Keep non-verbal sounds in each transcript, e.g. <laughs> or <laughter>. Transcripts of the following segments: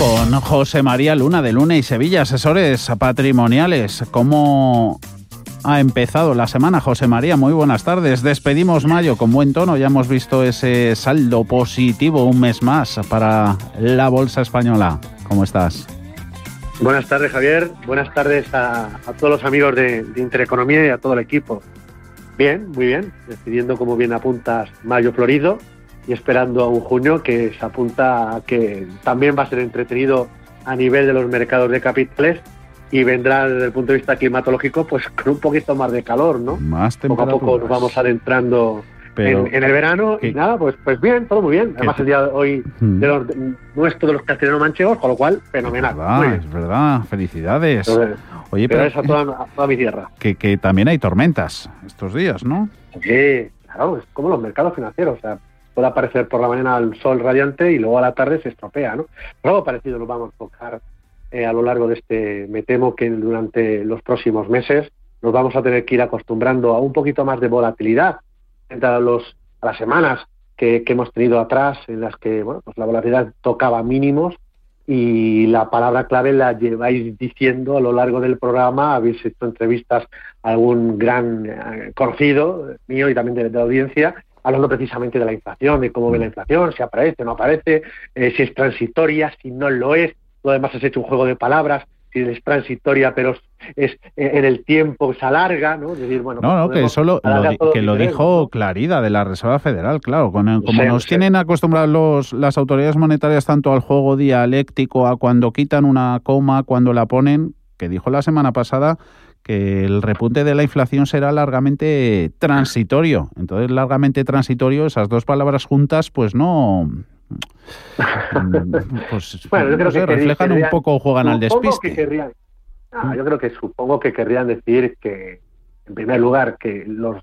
con José María Luna de Luna y Sevilla, asesores patrimoniales. ¿Cómo ha empezado la semana, José María? Muy buenas tardes. Despedimos mayo con buen tono. Ya hemos visto ese saldo positivo un mes más para la bolsa española. ¿Cómo estás? Buenas tardes, Javier. Buenas tardes a, todos los amigos de, de, Intereconomía y a todo el equipo. Bien, muy bien. Decidiendo, como bien apuntas, mayo florido y esperando a un junio que se apunta a que también va a ser entretenido a nivel de los mercados de capitales y vendrá desde el punto de vista climatológico pues con un poquito más de calor, ¿no? Más Poco a poco nos vamos adentrando en, el verano y nada, pues pues bien, todo muy bien. Además el día de hoy de los, nuestro de los castellanos manchegos, con lo cual fenomenal. Es verdad, felicidades. Oye, pero, es a toda, toda, mi tierra. Que, que también hay tormentas estos días, ¿no? Sí, claro, es como los mercados financieros, o sea, puede aparecer por la mañana el sol radiante y luego a la tarde se estropea, ¿no? Pero algo parecido lo vamos a tocar eh, a lo largo de este, me temo que durante los próximos meses nos vamos a tener que ir acostumbrando a un poquito más de volatilidad frente a, los, las semanas que, hemos tenido atrás, en las que bueno, pues la volatilidad tocaba mínimos y la palabra clave la lleváis diciendo a lo largo del programa, habéis hecho entrevistas a algún gran eh, conocido mío y también de la audiencia, hablando precisamente de la inflación, de cómo ve la mm. inflación, si aparece, no aparece, eh, si es transitoria, si no lo es. Lo demás has hecho un juego de palabras, si es transitoria, pero es eh, en el tiempo se alarga, ¿no? decir, bueno, no, no, que eso lo, que lo dijo Clarida de la Reserva Federal, claro, como nos tienen acostumbrados los, las autoridades monetarias tanto al juego dialéctico, a cuando quitan una coma, cuando la ponen, que dijo la semana pasada que el repunte de la inflación será largamente transitorio. Entonces, largamente transitorio, esas dos palabras juntas, pues no... Pues, <laughs> bueno, yo creo que reflejan un poco, juegan al despiste. querrían, ah, yo creo que supongo que querrían decir que, en primer lugar, que los,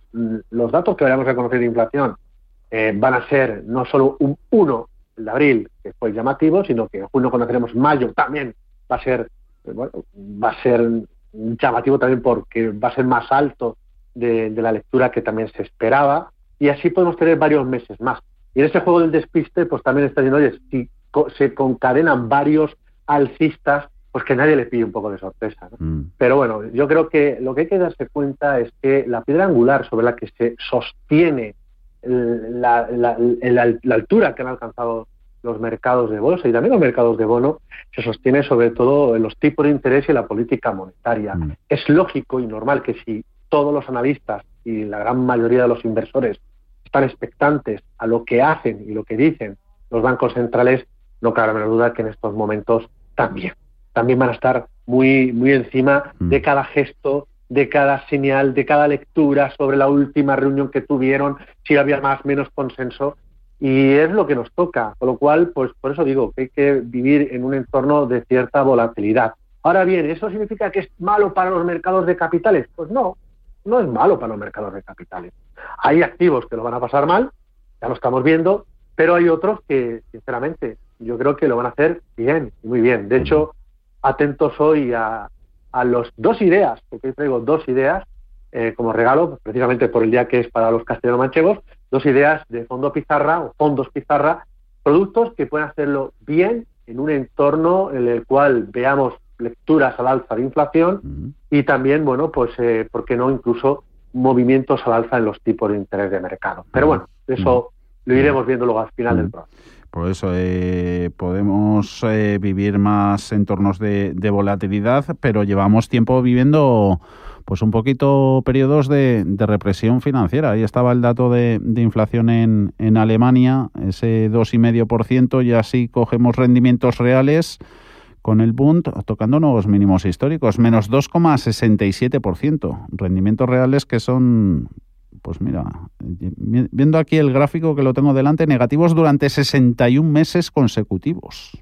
los datos que vayamos a conocer de inflación eh, van a ser no solo un 1 de abril, que fue llamativo, sino que en junio conoceremos mayo también va a ser bueno, va a ser llamativo también porque va a ser más alto de, la lectura que también se esperaba y así podemos tener varios meses más. Y en ese juego del despiste, pues también está diciendo, oye, si se concadenan varios alcistas, pues que nadie le pide un poco de sorpresa. Mm. Pero bueno, yo creo que lo que hay que darse cuenta es que la piedra angular sobre la que se sostiene la, la altura que han alcanzado los mercados de bolsa y también los mercados de bono se sostiene sobre todo en los tipos de interés y la política monetaria. Mm. Es lógico y normal que si todos los analistas y la gran mayoría de los inversores están expectantes a lo que hacen y lo que dicen los bancos centrales, no cabe la duda que en estos momentos también. También van a estar muy, muy encima mm. de cada gesto, de cada señal, de cada lectura sobre la última reunión que tuvieron, si había más o menos consenso y es lo que nos toca, con lo cual, pues por eso digo que hay que vivir en un entorno de cierta volatilidad. Ahora bien, ¿eso significa que es malo para los mercados de capitales? Pues no, no es malo para los mercados de capitales. Hay activos que lo van a pasar mal, ya lo estamos viendo, pero hay otros que, sinceramente, yo creo que lo van a hacer bien, muy bien. De hecho, atentos hoy a, a las dos ideas, porque hoy traigo dos ideas eh, como regalo, precisamente por el día que es para los castellanos manchegos, dos ideas de fondo pizarra o fondos pizarra, productos que pueden hacerlo bien en un entorno en el cual veamos lecturas al alza de inflación y también, bueno, pues, eh, ¿por qué no incluso movimientos al alza en los tipos de interés de mercado? Pero bueno, eso lo iremos viendo luego al final del programa. Por eso eh, podemos eh, vivir más entornos de, de volatilidad, pero llevamos tiempo viviendo pues un poquito periodos de, represión financiera. Ahí estaba el dato de, inflación en, en, Alemania, ese 2,5%, y así cogemos rendimientos reales con el Bund tocando nuevos mínimos históricos, menos 2,67%. Rendimientos reales que son, pues mira, viendo aquí el gráfico que lo tengo delante, negativos durante 61 meses consecutivos.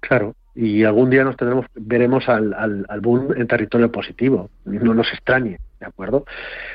Claro, y algún día nos tendremos veremos al, al, boom en territorio positivo. No nos extrañe de acuerdo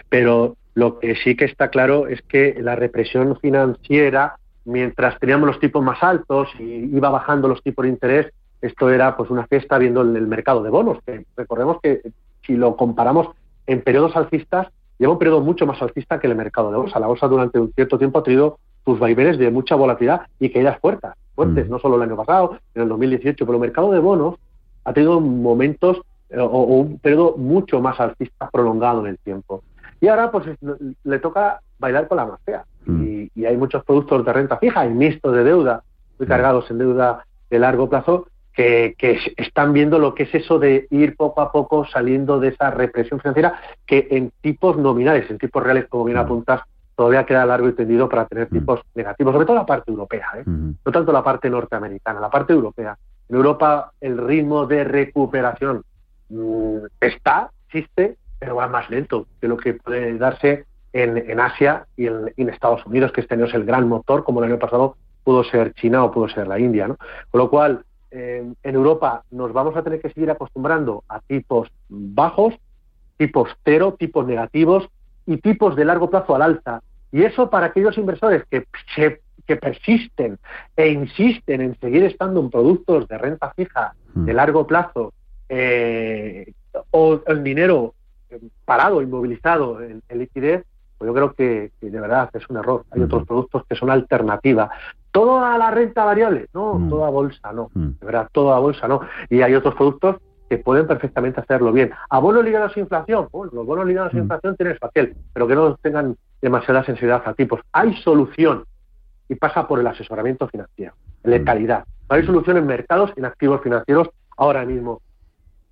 pero lo que sí que está claro es que la represión financiera mientras teníamos los tipos más altos y iba bajando los tipos de interés esto era pues una fiesta viendo el, mercado de bonos que recordemos que si lo comparamos en periodos alcistas lleva un periodo mucho más alcista que el mercado de bolsa. La bolsa durante un cierto tiempo ha tenido sus vaivenes de mucha volatilidad y caídas fuertes fuertes, mm. no solo el año pasado, en el 2018, pero el mercado de bonos ha tenido momentos eh, o, un periodo mucho más alcista prolongado en el tiempo. Y ahora pues le toca bailar con la más fea. Mm. Y, hay muchos productos de renta fija y mixtos de deuda, muy mm. cargados en deuda de largo plazo, que, están viendo lo que es eso de ir poco a poco saliendo de esa represión financiera que en tipos nominales, en tipos reales, como bien apuntas, todavía queda largo y tendido para tener mm. tipos negativos, sobre todo la parte europea, ¿eh? no tanto la parte norteamericana, la parte europea. En Europa el ritmo de recuperación mm, está, existe, pero va más lento que lo que puede darse en, Asia y en, Estados Unidos, que este año es el gran motor, como el año pasado pudo ser China o pudo ser la India. ¿no? Con lo cual, en Europa nos vamos a tener que seguir acostumbrando a tipos bajos, tipos cero, tipos negativos, y tipos de largo plazo al alza. Y eso para aquellos inversores que, que persisten e insisten en seguir estando en productos de renta fija de mm. largo plazo eh, o el dinero parado, inmovilizado en, liquidez, pues yo creo que, de verdad es un error. Hay otros productos que son alternativa. Toda la renta variable, no, mm. toda bolsa, no, de verdad, toda bolsa, no. Y hay otros productos que pueden perfectamente hacerlo bien. ¿A bonos ligados a inflación? Bueno, los bonos ligados a mm. inflación tienen fácil, pero que no tengan demasiada sensibilidad a tipos. Hay solución y pasa por el asesoramiento financiero, de mm. calidad. Hay solución en mercados, en activos financieros ahora mismo.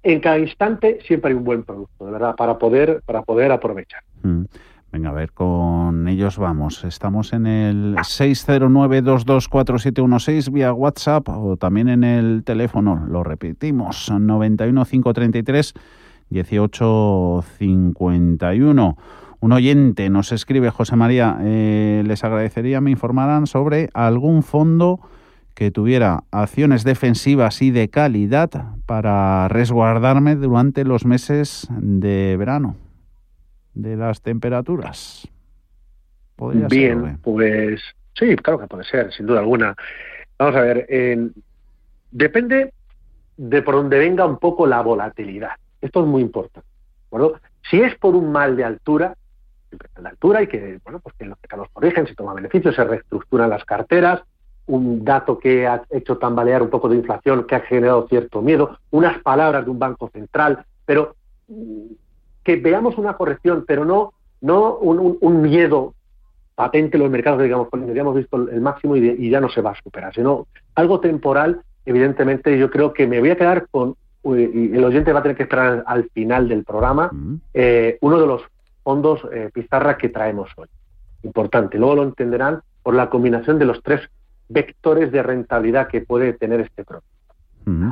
En cada instante siempre hay un buen producto, de verdad, para poder, para poder aprovechar. Mm. Venga, a ver, con ellos vamos. Estamos en el 609-224716 vía WhatsApp o también en el teléfono, lo repetimos, 91533-1851. Un oyente nos escribe, José María, eh, les agradecería me informaran sobre algún fondo que tuviera acciones defensivas y de calidad para resguardarme durante los meses de verano de las temperaturas? Bien, pues sí, claro que puede ser, sin duda alguna. Vamos a ver, depende de por donde venga un poco la volatilidad. Esto es muy importante. Si es por un mal de altura, de altura y que, bueno, pues que los mercados corrigen, se toma beneficios, se reestructuran las carteras, un dato que ha hecho tambalear un poco de inflación, que ha generado cierto miedo, unas palabras de un banco central, pero que veamos una corrección, pero no, no un, miedo patente en los mercados, digamos, ya hemos visto el máximo y, ya no se va a superar, sino algo temporal, evidentemente yo creo que me voy a quedar con, y el oyente va a tener que esperar al final del programa, eh, uno de los fondos eh, pizarra que traemos hoy. Importante, luego lo entenderán por la combinación de los tres vectores de rentabilidad que puede tener este producto.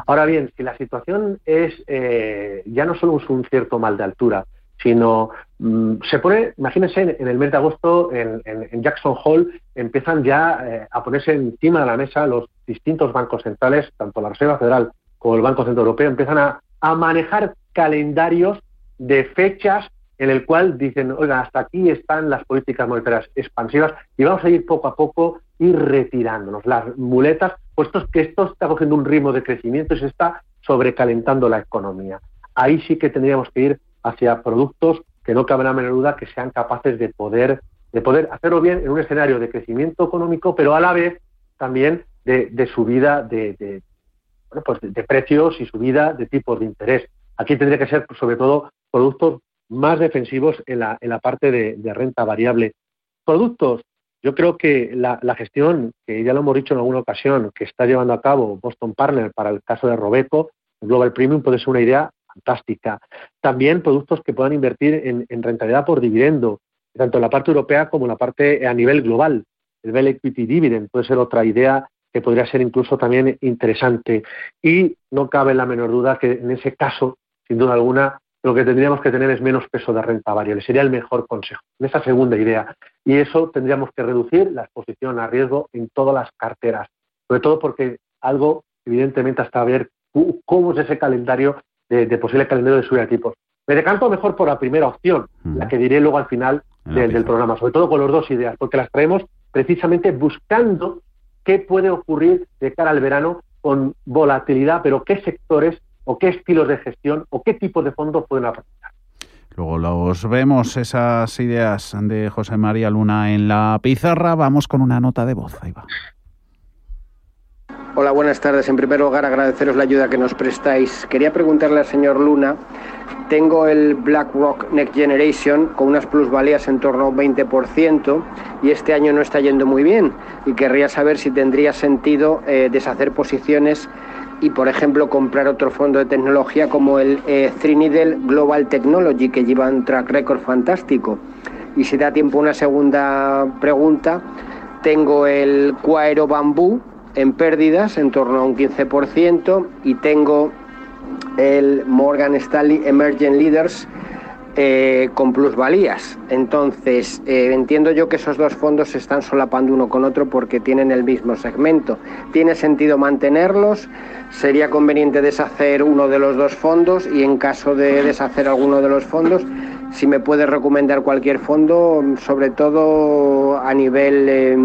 Ahora bien, si la situación es eh, ya no solo un cierto mal de altura, sino mm, se pone, imagínense, en, el mes de agosto en, Jackson Hole empiezan ya eh, a ponerse encima de la mesa los distintos bancos centrales, tanto la Reserva Federal como el Banco Central Europeo, empiezan a, a manejar calendarios de fechas en el cual dicen, oiga, hasta aquí están las políticas monetarias expansivas y vamos a ir poco a poco ir retirándonos las muletas, puesto que esto está cogiendo un ritmo de crecimiento y se está sobrecalentando la economía. Ahí sí que tendríamos que ir hacia productos que no cabe la menor duda que sean capaces de poder, de poder hacerlo bien en un escenario de crecimiento económico, pero a la vez también de, subida de, bueno, pues de, precios y subida de tipos de interés. Aquí tendría que ser, sobre todo, productos más defensivos en la, en la parte de, renta variable. Productos yo creo que la, gestión, que ya lo hemos dicho en alguna ocasión, que está llevando a cabo Boston Partner para el caso de Robeco, Global Premium puede ser una idea fantástica. También productos que puedan invertir en, rentabilidad por dividendo, tanto en la parte europea como en la parte a nivel global. El Bell Equity Dividend puede ser otra idea que podría ser incluso también interesante. Y no cabe la menor duda que en ese caso, sin duda alguna, lo que tendríamos que tener es menos peso de renta variable. Sería el mejor consejo, en esa segunda idea. Y eso tendríamos que reducir la exposición a riesgo en todas las carteras. Sobre todo porque algo, evidentemente, hasta ver cómo es ese calendario de, posible calendario de subida de tipos. Me decanto mejor por la primera opción, la que diré luego al final del programa, sobre todo con las dos ideas, porque las traemos precisamente buscando qué puede ocurrir de cara al verano con volatilidad, pero qué sectores o qué estilos de gestión o qué tipos de fondos pueden aprovechar. Luego los vemos, esas ideas de José María Luna en la pizarra. Vamos con una nota de voz. Ahí va. Hola, buenas tardes. En primer lugar, agradeceros la ayuda que nos prestáis. Quería preguntarle al señor Luna tengo el BlackRock Next Generation con unas plusvalías en torno a un 20% y este año no está yendo muy bien y querría saber si tendría sentido eh, deshacer posiciones y, por ejemplo, comprar otro fondo de tecnología como el eh, Global Technology que lleva un track record fantástico. Y si da tiempo una segunda pregunta, tengo el Cuaero Bambú en pérdidas en torno a un 15% y tengo el Morgan Stanley Emerging Leaders eh, con plusvalías. Entonces, eh, entiendo yo que esos dos fondos se están solapando uno con otro porque tienen el mismo segmento. ¿Tiene sentido mantenerlos? ¿Sería conveniente deshacer uno de los dos fondos? Y en caso de deshacer alguno de los fondos, si me puede recomendar cualquier fondo, sobre todo a nivel... Eh,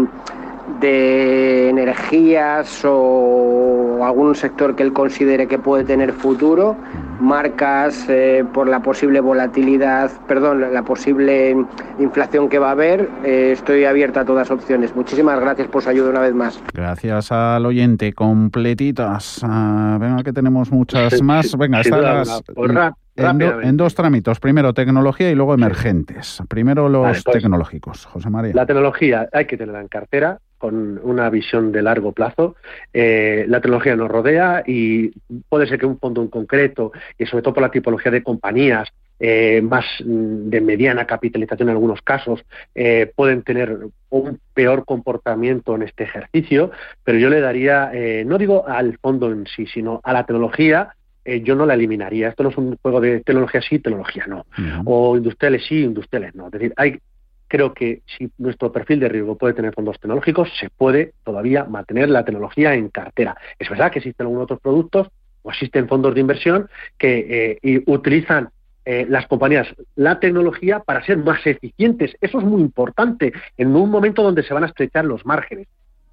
de energías o algún sector que él considere que puede tener futuro, marcas eh, por la posible volatilidad, perdón, la posible inflación que va a haber, eh, estoy abierta a todas opciones. Muchísimas gracias por su ayuda una vez más. Gracias al oyente, completitas. Ah, venga, que tenemos muchas más. Venga, estas en, dos trámites. Primero tecnología y luego emergentes. Primero los pues, tecnológicos. José María. La tecnología hay que tenerla en cartera con una visión de largo plazo. Eh, la tecnología nos rodea y puede ser que un fondo en concreto, y sobre todo por la tipología de compañías, eh, más mm, de mediana capitalización en algunos casos, eh, pueden tener un peor comportamiento en este ejercicio, pero yo le daría, no digo al fondo en sí, sino a la tecnología, yo no la eliminaría. Esto no es un juego de tecnología sí, tecnología no. O industriales sí, industriales no. Es decir, hay creo que si nuestro perfil de riesgo puede tener fondos tecnológicos, se puede todavía mantener la tecnología en cartera. Es verdad que existen algunos otros productos o existen fondos de inversión que eh, utilizan eh, las compañías la tecnología para ser más eficientes. Eso es muy importante en un momento donde se van a estrechar los márgenes.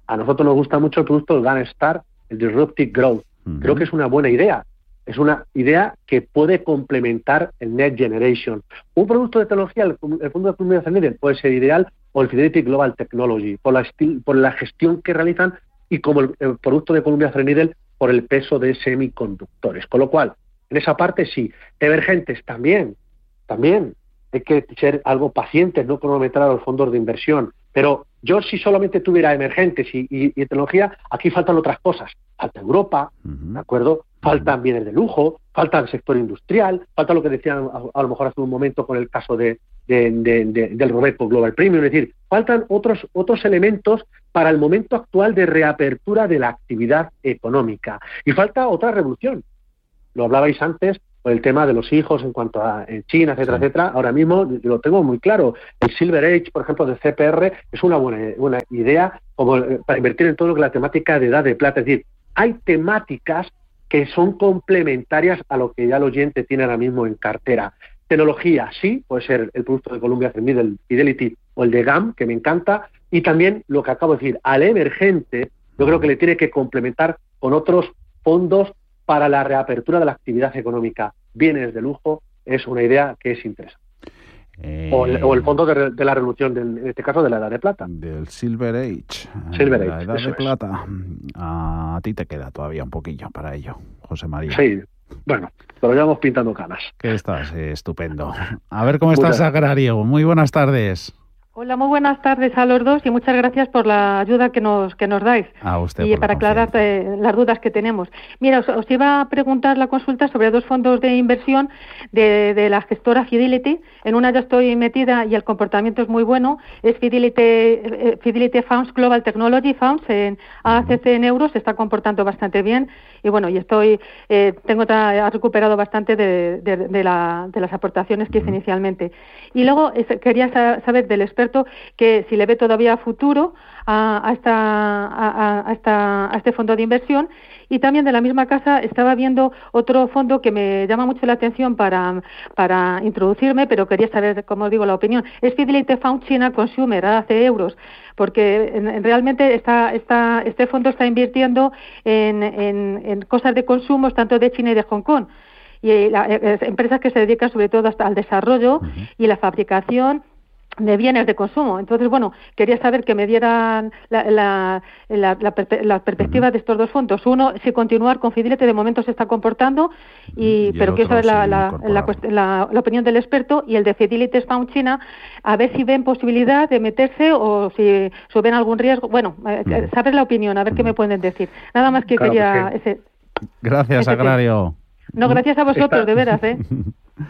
A nosotros nos gusta mucho el producto del Star, el Disruptive Growth. Creo que es una buena idea es una idea que puede complementar el Net Generation. Un producto de tecnología, el, Fondo de Comunidad Ascendente puede ser ideal o el Fidelity Global Technology, por la, por la gestión que realizan y como el, producto de Columbia Threadneedle por el peso de semiconductores. Con lo cual, en esa parte sí. Emergentes también, también. Hay que ser algo pacientes, no cronometrar a los fondos de inversión. Pero yo si solamente tuviera emergentes y, tecnología, aquí faltan otras cosas. Falta Europa, ¿de acuerdo? Faltan bienes de lujo, falta el sector industrial, falta lo que decían a, lo mejor hace un momento con el caso de, del Robeco Global Premium, es decir, faltan otros, otros elementos para el momento actual de reapertura de la actividad económica. Y falta otra revolución. Lo hablabais antes por el tema de los hijos en cuanto a en China, etcétera, etcétera. Ahora mismo lo tengo muy claro. El Silver Age, por ejemplo, del CPR es una buena, buena idea como eh, para invertir en todo lo que la temática de edad de plata. Es decir, hay temáticas que son complementarias a lo que ya el oyente tiene ahora mismo en cartera. Tecnología, sí, puede ser el producto de Columbia el Fidelity o el de GAM, que me encanta, y también lo que acabo de decir, al emergente, yo creo que le tiene que complementar con otros fondos para la reapertura de la actividad económica. Bienes de lujo es una idea que es interesante o, el, eh, fondo de, la revolución, en este caso de la Edad de Plata. Del Silver Age. Silver Age. La Edad de Plata. A ti te queda todavía un poquillo para ello, José María. Sí, bueno, pero ya vamos pintando canas. Que estás estupendo. A ver cómo estás, Agrario. Muy buenas tardes. Hola, muy buenas tardes a los dos y muchas gracias por la ayuda que nos que nos dais a usted y para aclarar eh, las dudas que tenemos. Mira, os, iba a preguntar la consulta sobre dos fondos de inversión de, la gestora Fidelity. En una ya estoy metida y el comportamiento es muy bueno. Es Fidelity, eh, Fidelity Funds Global Technology Funds en ACC en euros. Se está comportando bastante bien y bueno, y estoy eh, tengo ha recuperado bastante de, de, las aportaciones que hice inicialmente. Y luego quería saber del experto que si le ve todavía futuro a, esta, a, este fondo de inversión y también de la misma casa estaba viendo otro fondo que me llama mucho la atención para, para introducirme, pero quería saber, como digo, la opinión. Es Fidelity Fund China Consumer, hace euros, porque realmente está, está, este fondo está invirtiendo en, en, cosas de consumo tanto de China y de Hong Kong. Y la, eh, empresas que se dedican sobre todo al desarrollo y la fabricación de bienes de consumo. Entonces, bueno, quería saber que me dieran la, perspectiva de estos dos fondos. Uno, si continuar con Fidelity de momento se está comportando, y, pero quiero saber la, opinión del experto y el de Fidelity Spawn China, a ver si ven posibilidad de meterse o si, ven algún riesgo. Bueno, eh, saber la opinión, a ver qué me pueden decir. Nada más que quería... Ese, Gracias, Agrario. No, gracias a vosotros, de veras, ¿eh? <laughs>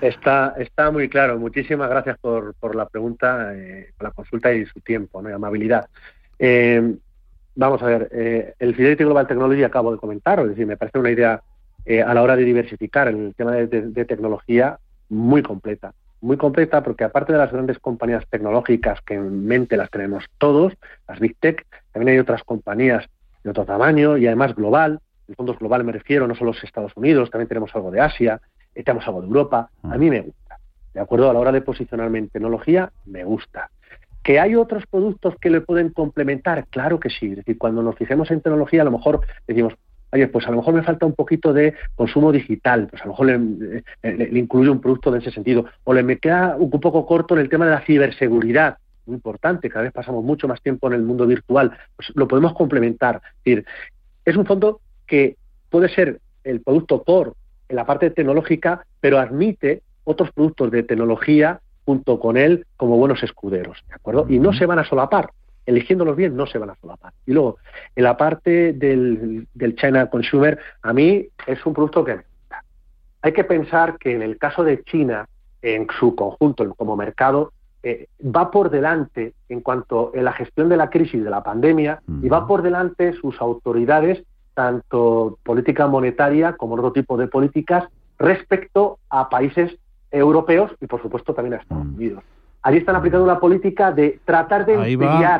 Está, está muy claro. Muchísimas gracias por, por la pregunta, eh, por la consulta y su tiempo ¿no? y amabilidad. Eh, vamos a ver, eh, el Fidelity Global Technology acabo de comentar, es decir, me parece una idea a la hora de diversificar en el tema de, tecnología muy completa. Muy completa porque aparte de las grandes compañías tecnológicas que en mente las tenemos todos, las Big Tech, también hay otras compañías de otro tamaño y además global. En fondos global me refiero, no solo los Estados Unidos, también tenemos algo de Asia, tenemos algo de Europa, a mí me gusta. ¿De acuerdo? A la hora de posicionarme en tecnología, me gusta. ¿Que hay otros productos que le pueden complementar? Claro que sí. Es decir, cuando nos fijemos en tecnología, a lo mejor decimos, oye, pues a lo mejor me falta un poquito de consumo digital, pues a lo mejor le, le, incluyo un producto en ese sentido. O le me queda un poco corto en el tema de la ciberseguridad, muy importante, cada vez pasamos mucho más tiempo en el mundo virtual, pues lo podemos complementar. Es decir, es un fondo que puede ser el producto core en la parte tecnológica, pero admite otros productos de tecnología junto con él como buenos escuderos, ¿de acuerdo? Y no se van a solapar, eligiéndolos bien no se van a solapar. Y luego, en la parte del, China Consumer, a mí es un producto que me gusta. Hay que pensar que en el caso de China, en su conjunto como mercado, eh, va por delante en cuanto a la gestión de la crisis de la pandemia y va por delante sus autoridades tanto política monetaria como otro tipo de políticas respecto a países europeos y, por supuesto, también a Estados mm. Unidos. Allí están aplicando una política de tratar de Ahí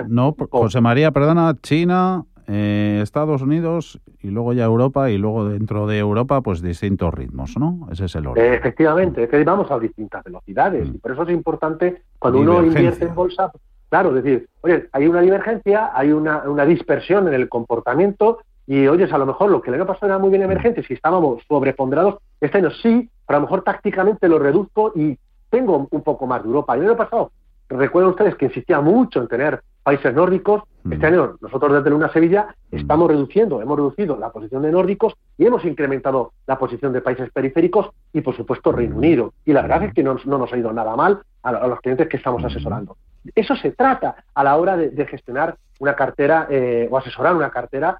no, José María, perdona, China, eh, Estados Unidos y luego ya Europa y luego dentro de Europa pues distintos ritmos, ¿no? Ese es el orden. efectivamente, es que vamos a distintas velocidades mm. y por eso es importante cuando uno invierte en bolsa, claro, decir, oye, hay una divergencia, hay una, una dispersión en el comportamiento y oyes, a lo mejor lo que le año pasado era muy bien emergente, si estábamos sobreponderados, este año sí, pero a lo mejor tácticamente lo reduzco y tengo un poco más de Europa. El año pasado, recuerden ustedes que insistía mucho en tener países nórdicos. Este año nosotros desde Luna Sevilla estamos reduciendo, hemos reducido la posición de nórdicos y hemos incrementado la posición de países periféricos y por supuesto Reino Unido. Y la verdad es que no, nos ha ido nada mal a, los clientes que estamos asesorando. Eso se trata a la hora de, gestionar una cartera eh, o asesorar una cartera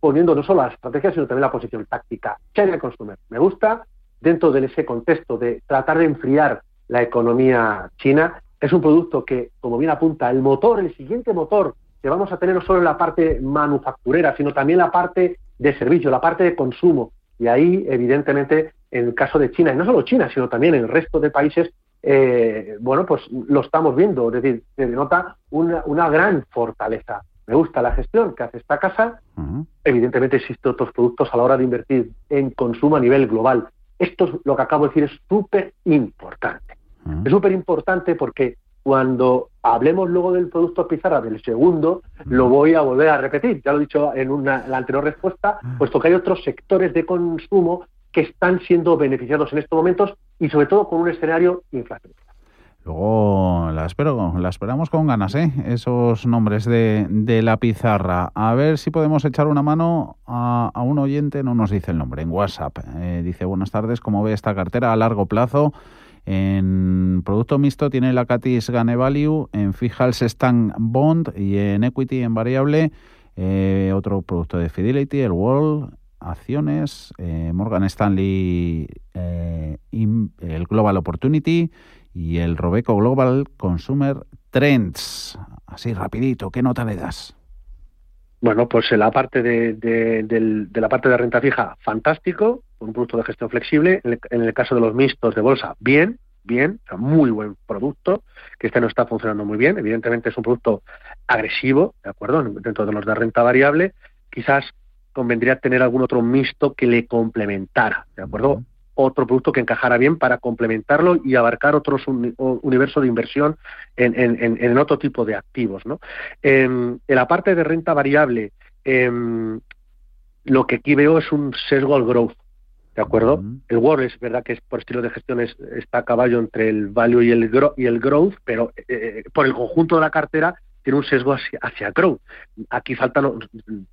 poniendo no solo la estrategia, sino también la posición táctica. China Consumer, me gusta, dentro de ese contexto de tratar de enfriar la economía china, es un producto que, como bien apunta, el motor, el siguiente motor que vamos a tener no solo en la parte manufacturera, sino también la parte de servicio, la parte de consumo. Y ahí, evidentemente, en el caso de China, y no solo China, sino también en el resto de países, eh, bueno, pues lo estamos viendo, es decir, se denota una, una gran fortaleza me gusta la gestión que hace esta casa. Evidentemente existen otros productos a la hora de invertir en consumo a nivel global. Esto es lo que acabo de decir, es súper importante. Es súper importante porque cuando hablemos luego del producto pizarra del segundo, lo voy a volver a repetir. Ya lo he dicho en una, la anterior respuesta, puesto que hay otros sectores de consumo que están siendo beneficiados en estos momentos y sobre todo con un escenario inflacionario. Luego la espero, la esperamos con ganas, ¿eh? Esos nombres de, de la pizarra. A ver si podemos echar una mano a, a un oyente, no nos dice el nombre, en WhatsApp. Eh, dice, buenas tardes, ¿cómo ve esta cartera a largo plazo? En producto mixto tiene la Catis Gane Value, en Fijals Stand Bond y en Equity en variable eh, otro producto de Fidelity, el World, acciones, eh, Morgan Stanley, eh, el Global Opportunity y el Robeco Global Consumer Trends. Así rapidito, ¿qué nota le das? Bueno, pues en la parte de, la parte de renta fija, fantástico, un producto de gestión flexible. En el, caso de los mixtos de bolsa, bien, bien, muy buen producto, que este no está funcionando muy bien. Evidentemente es un producto agresivo, ¿de acuerdo? Dentro de los de renta variable, quizás convendría tener algún otro mixto que le complementara, ¿de acuerdo? Otro producto que encajara bien para complementarlo y abarcar otros universo de inversión en, otro tipo de activos. ¿no? en la parte de renta variable, em, lo que aquí veo es un sesgo al growth. ¿De acuerdo? El World es verdad que es, por estilo de gestión está a caballo entre el value y el, y el growth, pero eh, eh, por el conjunto de la cartera tiene un sesgo hacia, hacia growth. Aquí faltan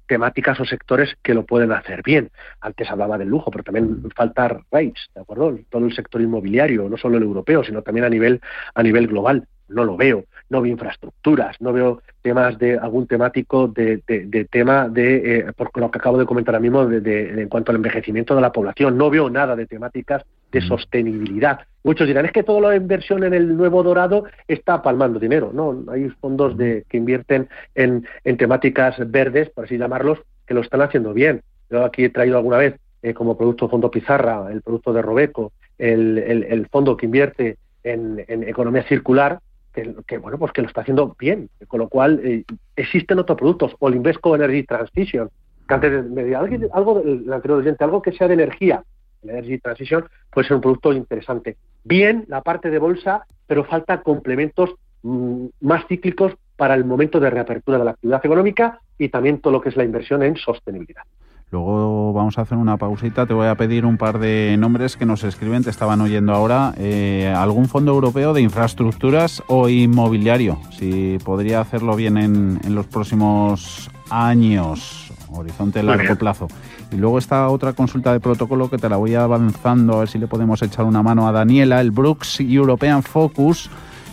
temáticas o sectores que lo pueden hacer bien. Antes hablaba del lujo, pero también falta rates, ¿de acuerdo? Todo el sector inmobiliario, no solo el europeo, sino también a nivel, a nivel global. No lo veo. No veo infraestructuras, no veo temas de algún temático de, de, tema de, eh, por lo que acabo de comentar ahora mismo, de, en cuanto al envejecimiento de la población. No veo nada de temáticas de sostenibilidad. Muchos dirán, es que toda la inversión en el nuevo dorado está palmando dinero. No, hay fondos de, que invierten en, en temáticas verdes, por así llamarlos, que lo están haciendo bien. Yo aquí he traído alguna vez eh, como producto Fondo Pizarra, el producto de Robeco, el, el, fondo que invierte en, en, economía circular, que, bueno, pues que lo está haciendo bien. Con lo cual, eh, existen otros productos, o el Invesco Energy Transition, que antes me algo, del anterior oyente, algo que sea de energía, Energy Transition puede ser un producto interesante. Bien la parte de bolsa, pero falta complementos mm, más cíclicos para el momento de reapertura de la actividad económica y también todo lo que es la inversión en sostenibilidad. Luego vamos a hacer una pausita. Te voy a pedir un par de nombres que nos escriben, te estaban oyendo ahora. Eh, ¿Algún fondo europeo de infraestructuras o inmobiliario? Si podría hacerlo bien en, en los próximos años, horizonte largo plazo. Y luego está otra consulta de protocolo que te la voy avanzando, a ver si le podemos echar una mano a Daniela. El Brooks European Focus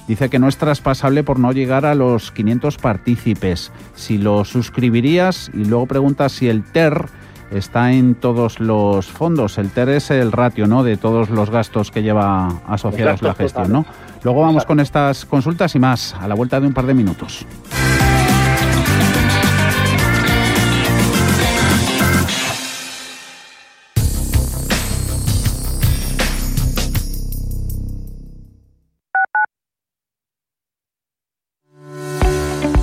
dice que no es traspasable por no llegar a los 500 partícipes. Si lo suscribirías y luego preguntas si el TER está en todos los fondos. El TER es el ratio ¿no? de todos los gastos que lleva asociados la gestión. ¿no? Luego vamos con estas consultas y más a la vuelta de un par de minutos.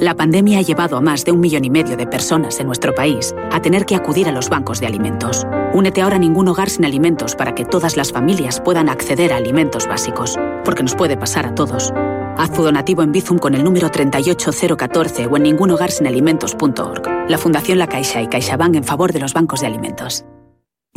La pandemia ha llevado a más de un millón y medio de personas en nuestro país a tener que acudir a los bancos de alimentos. Únete ahora a ningún hogar sin alimentos para que todas las familias puedan acceder a alimentos básicos, porque nos puede pasar a todos. Haz tu donativo en Bizum con el número 38014 o en ningunhogarsinalimentos.org. La Fundación La Caixa y CaixaBank en favor de los bancos de alimentos.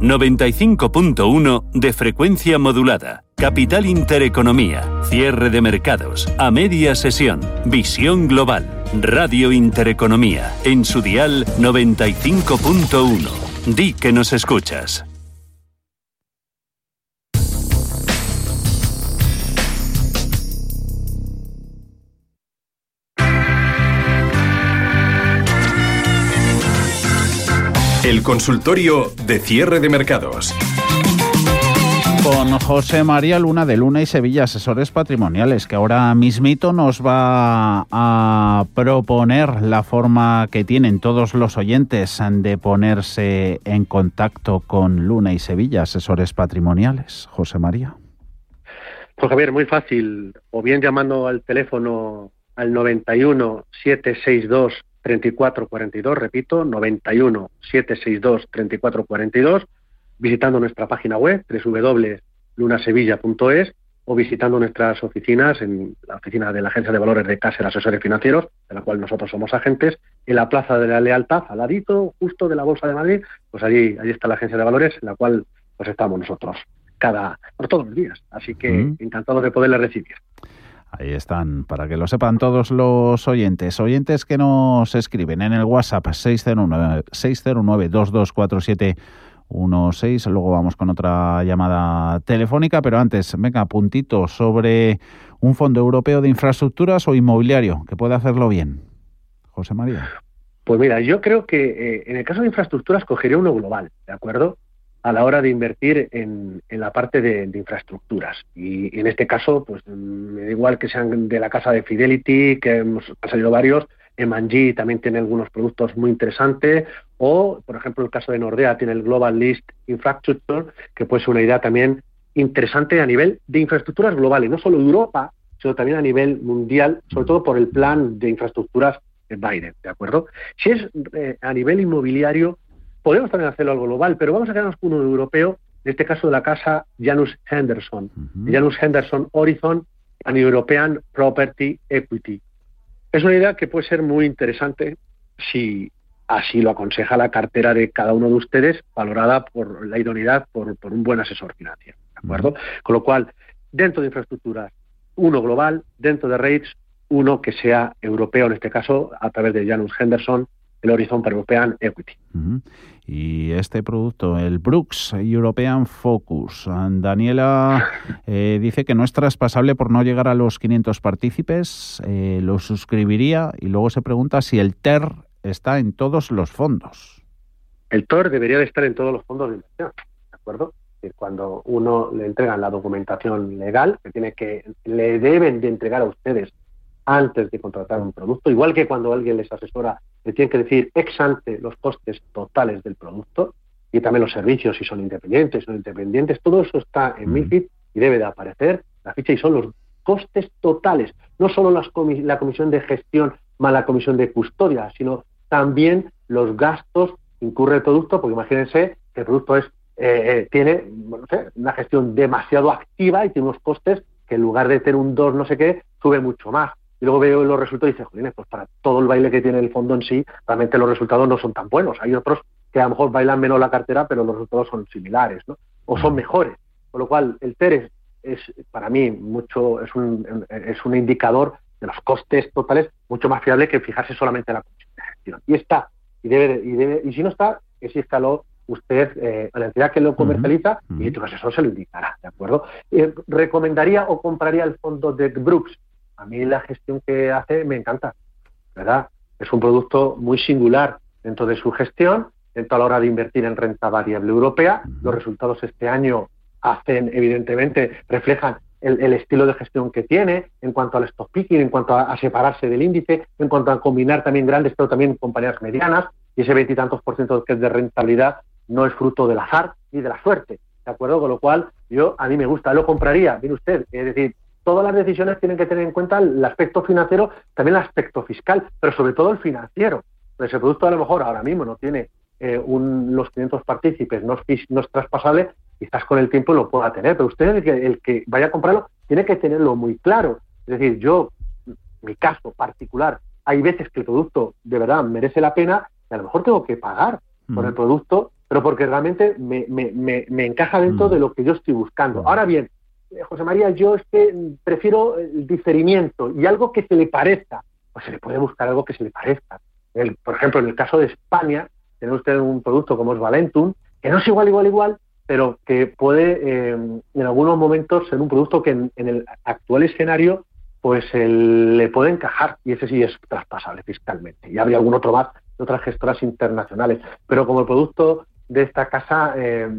95.1 de frecuencia modulada. Capital Intereconomía. Cierre de mercados. A media sesión. Visión global. Radio Intereconomía, en su dial 95.1. Di que nos escuchas. El consultorio de cierre de mercados con José María Luna de Luna y Sevilla, asesores patrimoniales, que ahora mismito nos va a proponer la forma que tienen todos los oyentes de ponerse en contacto con Luna y Sevilla, asesores patrimoniales. José María. Pues Javier, muy fácil, o bien llamando al teléfono al 91 762 3442, repito, 91 762 3442 visitando nuestra página web www.lunasevilla.es o visitando nuestras oficinas en la oficina de la Agencia de Valores de Caser Asesores Financieros, de la cual nosotros somos agentes, en la Plaza de la Lealtad, al ladito justo de la Bolsa de Madrid, pues allí, allí está la Agencia de Valores, en la cual pues estamos nosotros cada por todos los días. Así que encantados de poderle recibir. Ahí están, para que lo sepan todos los oyentes. Oyentes que nos escriben en el WhatsApp 609 609 2247 1.6. Luego vamos con otra llamada telefónica, pero antes, venga, puntito sobre un fondo europeo de infraestructuras o inmobiliario que puede hacerlo bien. José María. Pues mira, yo creo que eh, en el caso de infraestructuras cogería uno global, ¿de acuerdo? A la hora de invertir en, la parte de, infraestructuras. Y, en este caso, pues me da igual que sean de la casa de Fidelity, que hemos, han salido varios, Emanji también tiene algunos productos muy interesantes, o, por ejemplo, el caso de Nordea tiene el Global List Infrastructure, que puede ser una idea también interesante a nivel de infraestructuras globales, no solo Europa, sino también a nivel mundial, sobre todo por el plan de infraestructuras de Biden, ¿de acuerdo? Si es eh, a nivel inmobiliario, podemos también hacerlo algo global, pero vamos a quedarnos con uno europeo, en este caso de la casa Janus Henderson, Janus Henderson Horizon and European Property Equity. Es una idea que puede ser muy interesante si así lo aconseja la cartera de cada uno de ustedes, valorada por la idoneidad por, un buen asesor financiero. ¿De acuerdo? Con lo cual, dentro de infraestructuras, uno global, dentro de rates, uno que sea europeo, en este caso, a través de Janus Henderson, el Horizon European Equity. Y este producto, el Brooks European Focus, Daniela <laughs> eh, dice que no es traspasable por no llegar a los 500 partícipes, eh, lo suscribiría y luego se pregunta si el TER está en todos los fondos. El TOR debería de estar en todos los fondos de inversión, ¿de acuerdo? Cuando uno le entrega la documentación legal, que tiene que le deben de entregar a ustedes antes de contratar un producto, igual que cuando alguien les asesora, le tienen que decir ex ante los costes totales del producto y también los servicios, si son independientes, o no independientes, todo eso está en mm. MIFID y debe de aparecer la ficha y son los costes totales, no solo las la comisión de gestión más la comisión de custodia, sino también los gastos incurre el producto, porque imagínense que el producto es eh, eh, tiene una gestión demasiado activa y tiene unos costes que en lugar de tener un 2 no sé qué, sube mucho más. Y luego veo los resultados y dice, jolines, pues para todo el baile que tiene el fondo en sí, realmente los resultados no son tan buenos. Hay otros que a lo mejor bailan menos la cartera, pero los resultados son similares, ¿no? O son mejores. Con lo cual, el TER es, para mí mucho, es un, es un indicador de los costes totales mucho más fiable que fijarse solamente en la y está, y debe, y debe, y si no está, exístalo usted eh, a la entidad que lo comercializa y tu asesor se lo indicará, ¿de acuerdo? Eh, ¿Recomendaría o compraría el fondo de Brooks? A mí la gestión que hace me encanta, ¿verdad? Es un producto muy singular dentro de su gestión, dentro a la hora de invertir en renta variable europea. Los resultados este año hacen, evidentemente, reflejan el, estilo de gestión que tiene, en cuanto al stock picking, en cuanto a, separarse del índice, en cuanto a combinar también grandes, pero también compañías medianas, y ese veintitantos por ciento que es de rentabilidad no es fruto del azar ni de la suerte, ¿de acuerdo? Con lo cual, yo a mí me gusta, lo compraría, viene usted, es decir, todas las decisiones tienen que tener en cuenta el aspecto financiero, también el aspecto fiscal, pero sobre todo el financiero. Ese producto a lo mejor ahora mismo no tiene eh, un, los 500 partícipes, no es, no es traspasable, quizás con el tiempo lo pueda tener, pero usted, el que, el que vaya a comprarlo, tiene que tenerlo muy claro. Es decir, yo, mi caso particular, hay veces que el producto de verdad merece la pena y a lo mejor tengo que pagar por el producto, pero porque realmente me, me, me, encaja dentro de lo que yo estoy buscando. Ahora bien, José María, yo es que prefiero el diferimiento y algo que se le parezca pues se le puede buscar algo que se le parezca. por ejemplo, en el caso de España, tiene usted un producto como es Valentum, que no es igual, igual, igual, pero que puede eh, en algunos momentos ser un producto que en, el actual escenario pues le puede encajar y ese sí es traspasable fiscalmente. Y habría algún otro más de otras gestoras internacionales. Pero como el producto de esta casa, eh,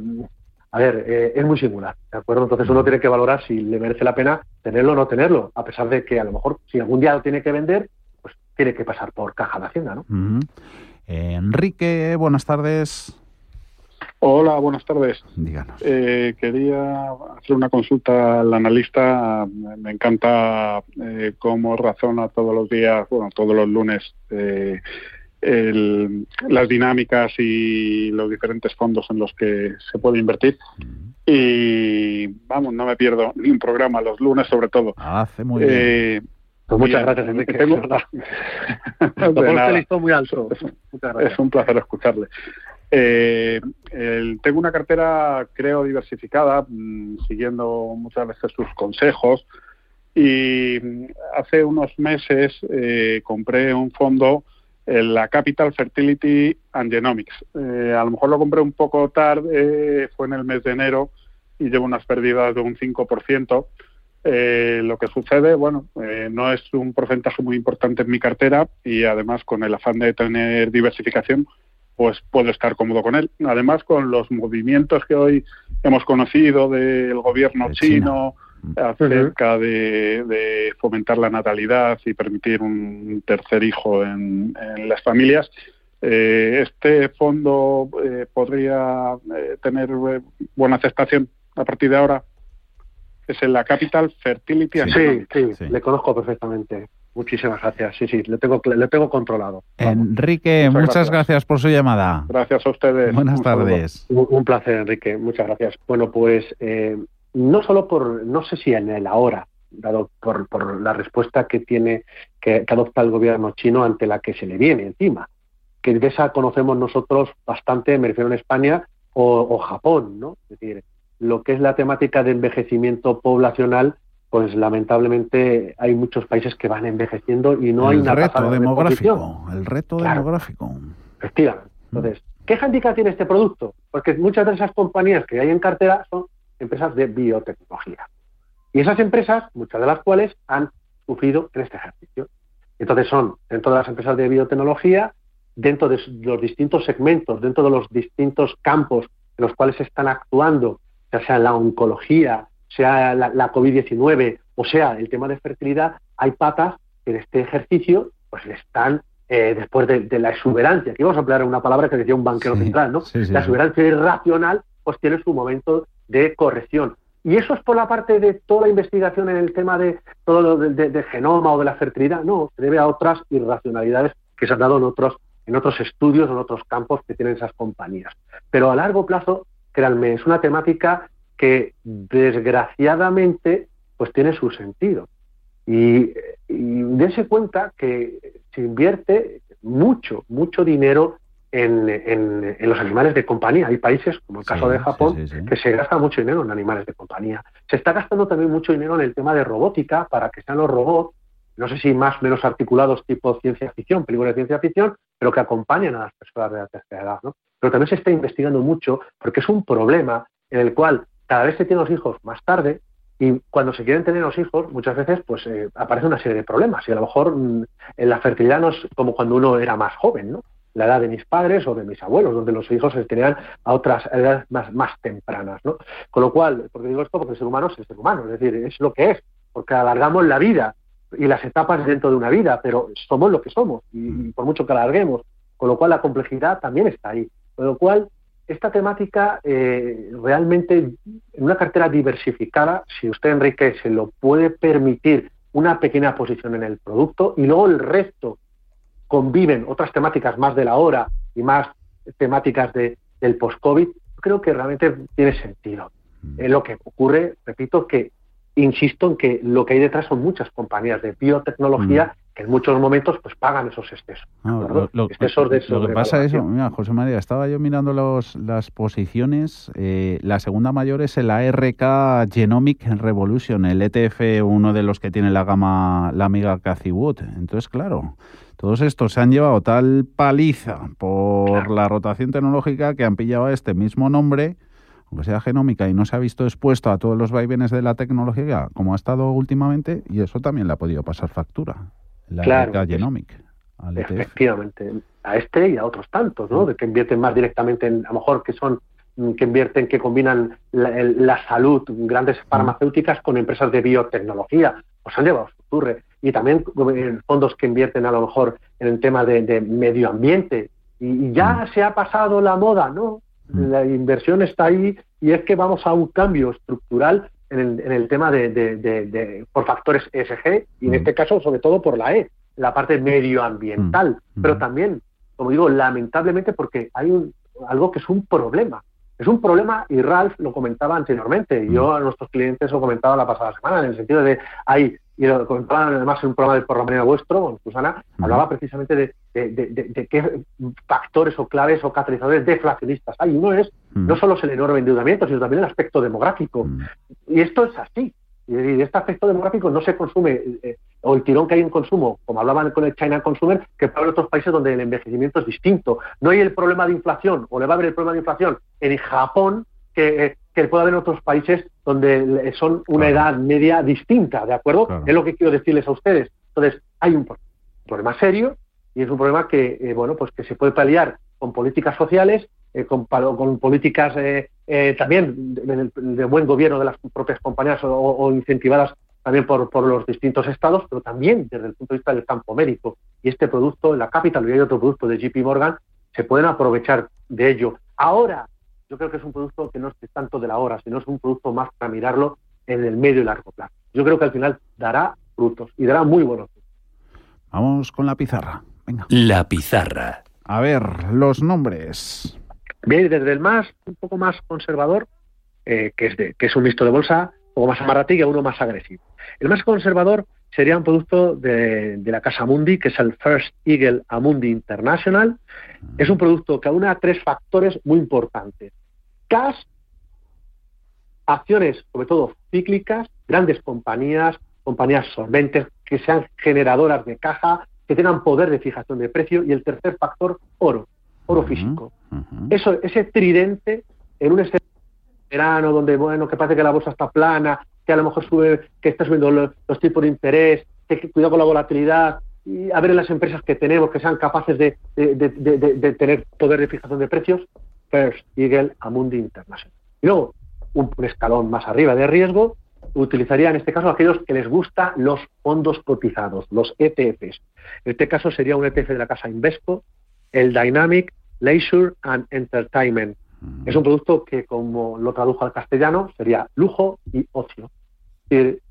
a ver, eh, es muy singular, ¿de acuerdo? Entonces uno tiene que valorar si le merece la pena tenerlo o no tenerlo, a pesar de que a lo mejor si algún día lo tiene que vender, pues tiene que pasar por caja de Hacienda, ¿no? Enrique, buenas tardes. Hola, buenas tardes. Díganos. Eh, quería hacer una consulta al analista. Me encanta eh, cómo razona todos los días, bueno, todos los lunes, eh, las dinámicas y los diferentes fondos en los que se puede invertir. Y vamos, no me pierdo ni un programa, los lunes sobre todo. Hace muy bien. Pues muchas gracias, Enrique. <laughs> Tengo... <laughs> muy alto. Es un placer escucharle. Eh, tengo una cartera, creo, diversificada, mm, siguiendo muchas veces sus consejos. Y mm, hace unos meses eh, compré un fondo la Capital Fertility and Genomics. Eh, a lo mejor lo compré un poco tarde, fue en el mes de enero y llevo unas pérdidas de un 5%. lo que sucede, bueno, no es un porcentaje muy importante en mi cartera y además con el afán de tener diversificación, pues puedo estar cómodo con él. Además, con los movimientos que hoy hemos conocido del gobierno chino acerca de, fomentar la natalidad y permitir un tercer hijo en, las familias, eh, este fondo eh, podría eh, tener buena aceptación a partir de ahora. Es en la Capital Fertility. sí, sí, le conozco perfectamente. Muchísimas gracias. Sí, sí, le tengo, le tengo controlado. Enrique, muchas, gracias. por su llamada. Gracias a ustedes. Buenas tardes. Un, placer, Enrique. Muchas gracias. Bueno, pues eh, no solo por, no sé si en el ahora, dado por, por la respuesta que tiene, que, adopta el gobierno chino ante la que se le viene encima, que de esa conocemos nosotros bastante, me refiero en España o, o Japón, ¿no? Es decir, lo que es la temática de envejecimiento poblacional pues lamentablemente hay muchos países que van envejeciendo y no hay una reto demográfico, el reto demográfico. Efectivamente. Entonces, ¿qué handicap tiene este producto? Porque muchas de esas compañías que hay en cartera son empresas de biotecnología. Y esas empresas, muchas de las cuales han sufrido en este ejercicio. Entonces son dentro de las empresas de biotecnología, dentro de los distintos segmentos, dentro de los distintos campos en los cuales están actuando, ya sea la oncología, sea la, COVID-19 o sea el tema de fertilidad, hay patas que en este ejercicio pues le están, eh, después de, la exuberancia, aquí vamos a emplear una palabra que decía un banquero central, ¿no? la exuberancia irracional pues tiene su momento de corrección. Y eso es por la parte de toda la investigación en el tema de todo lo de, genoma o de la fertilidad. No, se debe a otras irracionalidades que se han dado en otros, en otros estudios, en otros campos que tienen esas compañías. Pero a largo plazo, créanme, es una temática que desgraciadamente pues tiene su sentido. Y, y dése cuenta que se invierte mucho, mucho dinero en, en, los animales de compañía. Hay países, como el caso de Japón, que se gasta mucho dinero en animales de compañía. Se está gastando también mucho dinero en el tema de robótica para que sean los robots, no sé si más o menos articulados tipo ciencia ficción, películas de ciencia ficción, pero que acompañen a las personas de la tercera edad. ¿no? Pero también se está investigando mucho porque es un problema en el cual cada vez se tienen los hijos más tarde y cuando se quieren tener los hijos, muchas veces pues eh, aparece una serie de problemas y a lo mejor mm, en la fertilidad no es como cuando uno era más joven, ¿no? La edad de mis padres o de mis abuelos, donde los hijos se tenían a otras edades más, más tempranas, ¿no? Con lo cual, porque digo esto? Porque el ser humano es el ser humano, es decir, es lo que es, porque alargamos la vida y las etapas dentro de una vida, pero somos lo que somos y, por mucho que alarguemos, con lo cual la complejidad también está ahí. Con lo cual, esta temática eh, realmente en una cartera diversificada, si usted, Enrique, se lo puede permitir una pequeña posición en el producto y luego el resto conviven otras temáticas más de la hora y más temáticas de, del post-COVID, creo que realmente tiene sentido. Mm. lo que ocurre, repito, que insisto en que lo que hay detrás son muchas compañías de biotecnología mm. en muchos momentos pues pagan esos excesos. lo, excesos de lo que pasa es, mira, José María, estaba yo mirando los, las posiciones, eh, la segunda mayor es el ARK Genomic Revolution, el ETF, uno de los que tiene la gama, la amiga Cathy Wood. Entonces, claro, todos estos se han llevado tal paliza por la rotación tecnológica que han pillado a este mismo nombre aunque sea genómica y no se ha visto expuesto a todos los vaivenes de la tecnología como ha estado últimamente, y eso también le ha podido pasar factura, la claro, Genomic. E efectivamente, a este y a otros tantos, ¿no? De que invierten más directamente en, a lo mejor que son mm, que invierten, que combinan la, salud, grandes farmacéuticas con empresas de biotecnología, pues han llevado su ocurre. Y también eh, fondos que invierten a lo mejor en el tema de, medio ambiente. Y, ya se ha pasado la moda, ¿no? Mm. La inversión está ahí y es que vamos a un cambio estructural en el, tema de, por factores ESG y en mm. este caso sobre todo por la E, la parte medioambiental, mm. pero también, como digo, lamentablemente porque hay un, algo que es un problema. Es un problema y Ralph lo comentaba anteriormente, yo a nuestros clientes lo comentaba la pasada semana, en el sentido de hay y lo comentaban además en un programa de por la mañana vuestro, con Susana, hablaba precisamente de, de, qué factores o claves o catalizadores deflacionistas hay. Uno es no solo es el enorme endeudamiento, sino también el aspecto demográfico. Y esto es así. Y este aspecto demográfico no se consume, eh, o el tirón que hay en consumo, como hablaban con el China Consumer, que haber otros países donde el envejecimiento es distinto. No hay el problema de inflación, o le va a haber el problema de inflación en Japón, que, eh, que puede haber en otros países donde son una edad media distinta, ¿de acuerdo? Es lo que quiero decirles a ustedes. Entonces, hay un problema serio y es un problema que, eh, bueno, pues que se puede paliar con políticas sociales, eh, con, políticas también de, buen gobierno de las propias compañías o, incentivadas también por, por, los distintos estados, pero también desde el punto de vista del campo médico. Y este producto, la Capital y hay otro producto de JP Morgan, se pueden aprovechar de ello. Ahora, yo creo que es un producto que no es tanto de la hora, sino es un producto más para mirarlo en el medio y largo plazo. Yo creo que al final dará frutos y dará muy buenos frutos. Vamos con la pizarra. Venga. La pizarra. A ver, los nombres. Bien, desde el más, un poco más conservador, eh, que, es de, que es un mixto de bolsa, un poco más amarrativo y uno más agresivo. El más conservador sería un producto de, de, la casa Mundi, que es el First Eagle Amundi International. Es un producto que aúna tres factores muy importantes. Cash, acciones sobre todo cíclicas, grandes compañías, compañías solventes, que sean generadoras de caja, que tengan poder de fijación de precio. Y el tercer factor, oro, oro físico. Eso, ese tridente en un verano donde, bueno, que parece que la bolsa está plana, que a lo mejor sube, que está subiendo los, tipos de interés, que cuidado con la volatilidad, y a ver en las empresas que tenemos que sean capaces de, tener poder de fijación de precios, First Eagle Amundi International. Y luego, un, escalón más arriba de riesgo, utilizaría en este caso aquellos que les gustan los fondos cotizados, los ETFs. En este caso sería un ETF de la casa Invesco, el Dynamic Leisure and Entertainment. Es un producto que, como lo tradujo al castellano, sería lujo y ocio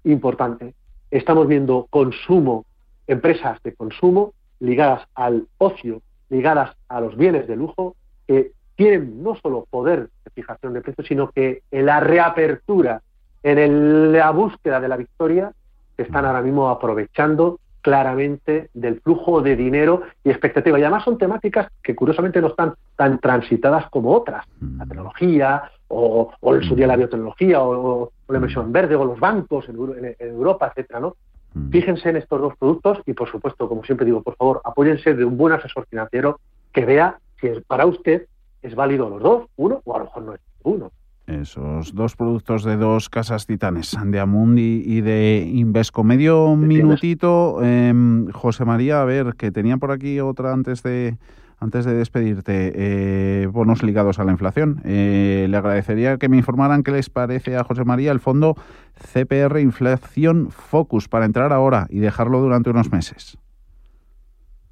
importante. Estamos viendo consumo, empresas de consumo ligadas al ocio, ligadas a los bienes de lujo, que tienen no solo poder de fijación de precios, sino que en la reapertura, en la búsqueda de la victoria, están ahora mismo aprovechando claramente del flujo de dinero y expectativa. Y además son temáticas que curiosamente no están tan transitadas como otras. La mm. tecnología, o, o el día la biotecnología, o, la inversión verde, o los bancos en, Europa, etcétera, ¿no? Mm. Fíjense en estos dos productos y, por supuesto, como siempre digo, por favor, apóyense de un buen asesor financiero que vea si es, para usted es válido los dos, uno, o a lo mejor no es uno. Esos dos productos de dos casas titanes, de Amundi y de Invesco. Medio minutito, em, José María, a ver, que tenía por aquí otra antes de antes de despedirte, eh, bonos ligados a la inflación. Eh, le agradecería que me informaran qué les parece a José María el fondo CPR Inflación Focus para entrar ahora y dejarlo durante unos meses.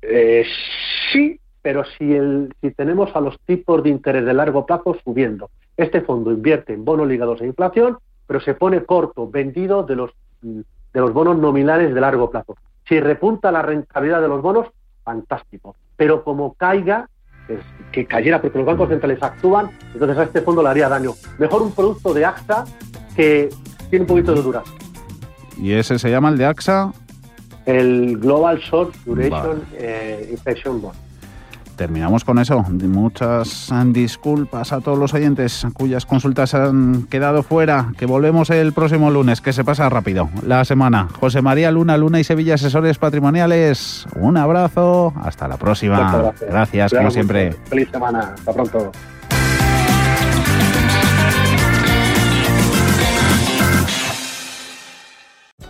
Eh, sí, pero si, el, si tenemos a los tipos de interés de largo plazo subiendo, este fondo invierte en bonos ligados a inflación, pero se pone corto, vendido de los, de los bonos nominales de largo plazo. Si repunta la rentabilidad de los bonos, fantástico pero como caiga, que cayera porque los bancos centrales actúan, entonces a este fondo le haría daño. Mejor un producto de AXA que tiene un poquito de duración. ¿Y ese se llama el de AXA? el Global Short Duration eh, Infection Bond terminamos con eso. Muchas disculpas a todos los oyentes cuyas consultas han quedado fuera. Que volvemos el próximo lunes, que se pasa rápido la semana. José María Luna, Luna y Sevilla, asesores patrimoniales. Un abrazo. Hasta la próxima. Gracias, como siempre. Feliz semana. Hasta pronto.